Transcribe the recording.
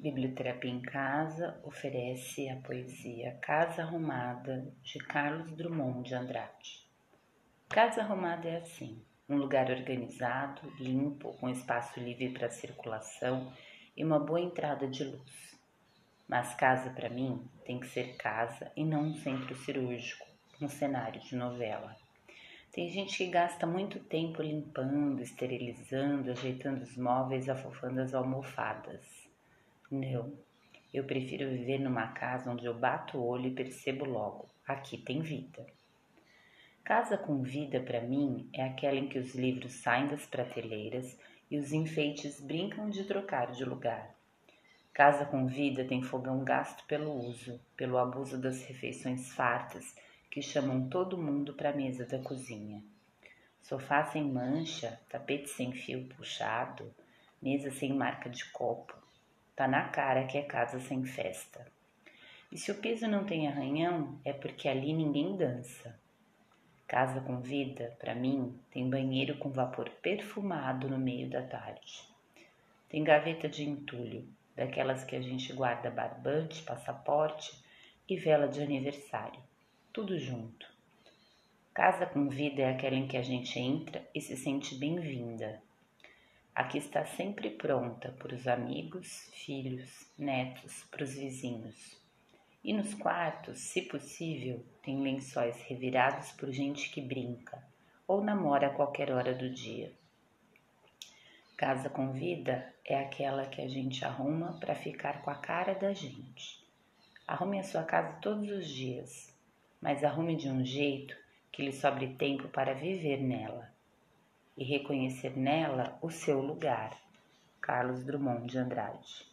Biblioterapia em Casa oferece a poesia Casa Arrumada de Carlos Drummond de Andrade. Casa arrumada é assim: um lugar organizado, limpo, com espaço livre para circulação e uma boa entrada de luz. Mas casa para mim tem que ser casa e não um centro cirúrgico, um cenário de novela. Tem gente que gasta muito tempo limpando, esterilizando, ajeitando os móveis, afofando as almofadas. Não, eu prefiro viver numa casa onde eu bato o olho e percebo logo: aqui tem vida. Casa com vida, para mim, é aquela em que os livros saem das prateleiras e os enfeites brincam de trocar de lugar. Casa com vida tem fogão gasto pelo uso, pelo abuso das refeições fartas que chamam todo mundo para a mesa da cozinha. Sofá sem mancha, tapete sem fio puxado, mesa sem marca de copo, Tá na cara que é casa sem festa. E se o piso não tem arranhão, é porque ali ninguém dança. Casa com vida, para mim, tem banheiro com vapor perfumado no meio da tarde. Tem gaveta de entulho, daquelas que a gente guarda barbante, passaporte e vela de aniversário. Tudo junto. Casa com vida é aquela em que a gente entra e se sente bem-vinda, Aqui está sempre pronta para os amigos, filhos, netos, para os vizinhos. E nos quartos, se possível, tem lençóis revirados por gente que brinca ou namora a qualquer hora do dia. Casa com vida é aquela que a gente arruma para ficar com a cara da gente. Arrume a sua casa todos os dias, mas arrume de um jeito que lhe sobre tempo para viver nela e reconhecer nela o seu lugar. Carlos Drummond de Andrade.